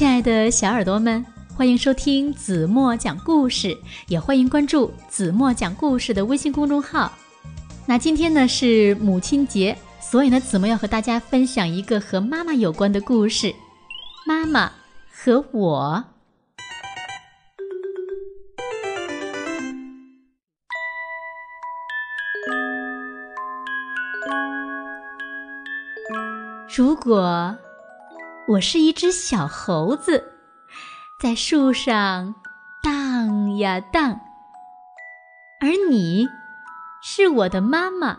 亲爱的小耳朵们，欢迎收听子墨讲故事，也欢迎关注子墨讲故事的微信公众号。那今天呢是母亲节，所以呢子墨要和大家分享一个和妈妈有关的故事。妈妈和我。如果我是一只小猴子，在树上荡呀荡，而你是我的妈妈，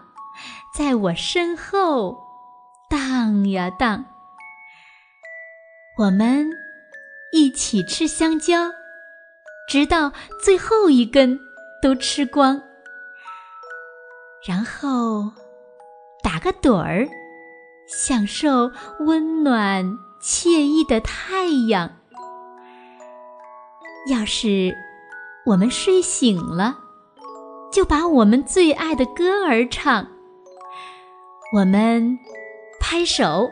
在我身后荡呀荡，我们一起吃香蕉，直到最后一根都吃光，然后打个盹儿。享受温暖惬意的太阳。要是我们睡醒了，就把我们最爱的歌儿唱。我们拍手、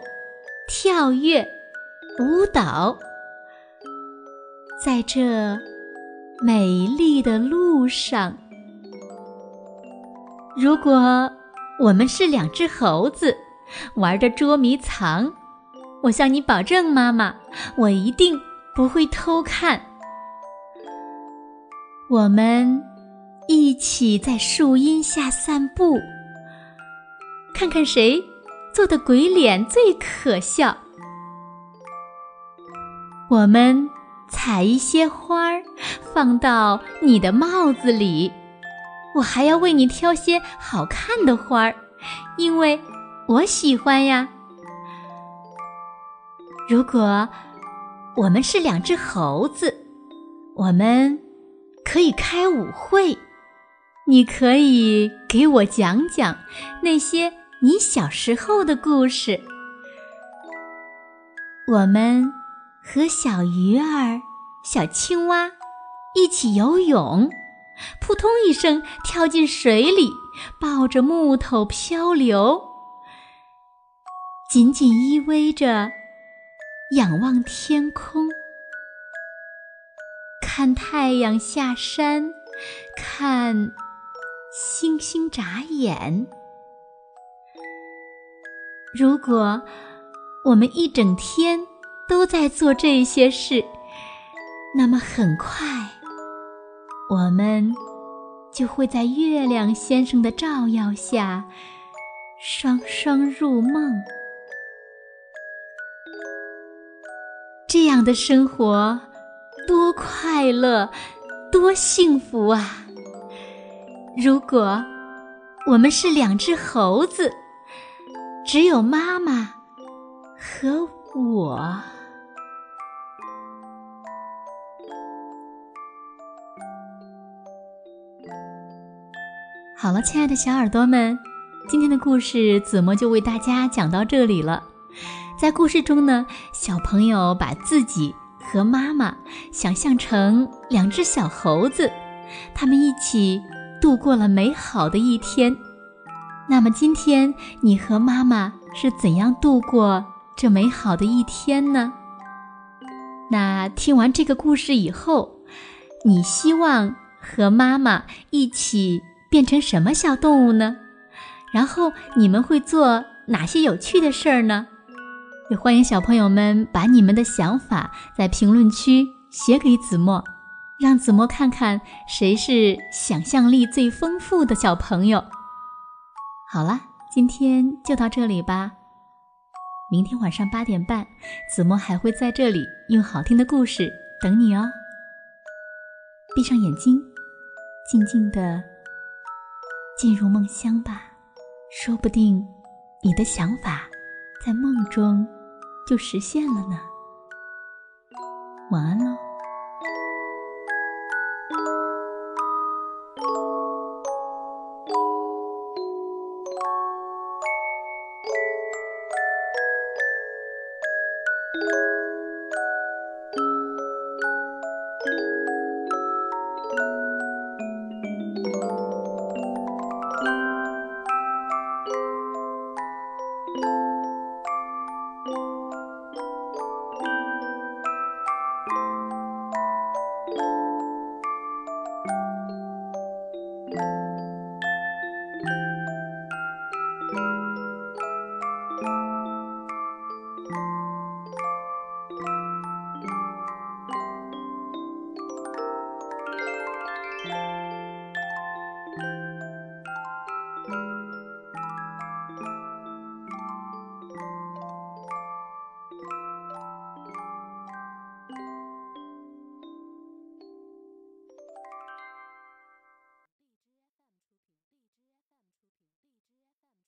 跳跃、舞蹈，在这美丽的路上。如果我们是两只猴子。玩着捉迷藏，我向你保证，妈妈，我一定不会偷看。我们一起在树荫下散步，看看谁做的鬼脸最可笑。我们采一些花儿放到你的帽子里，我还要为你挑些好看的花儿，因为。我喜欢呀。如果我们是两只猴子，我们可以开舞会。你可以给我讲讲那些你小时候的故事。我们和小鱼儿、小青蛙一起游泳，扑通一声跳进水里，抱着木头漂流。紧紧依偎着，仰望天空，看太阳下山，看星星眨眼。如果我们一整天都在做这些事，那么很快，我们就会在月亮先生的照耀下，双双入梦。这样的生活多快乐，多幸福啊！如果我们是两只猴子，只有妈妈和我。好了，亲爱的小耳朵们，今天的故事子墨就为大家讲到这里了。在故事中呢，小朋友把自己和妈妈想象成两只小猴子，他们一起度过了美好的一天。那么今天你和妈妈是怎样度过这美好的一天呢？那听完这个故事以后，你希望和妈妈一起变成什么小动物呢？然后你们会做哪些有趣的事儿呢？也欢迎小朋友们把你们的想法在评论区写给子墨，让子墨看看谁是想象力最丰富的小朋友。好了，今天就到这里吧。明天晚上八点半，子墨还会在这里用好听的故事等你哦。闭上眼睛，静静的进入梦乡吧，说不定你的想法在梦中。就实现了呢。晚安喽。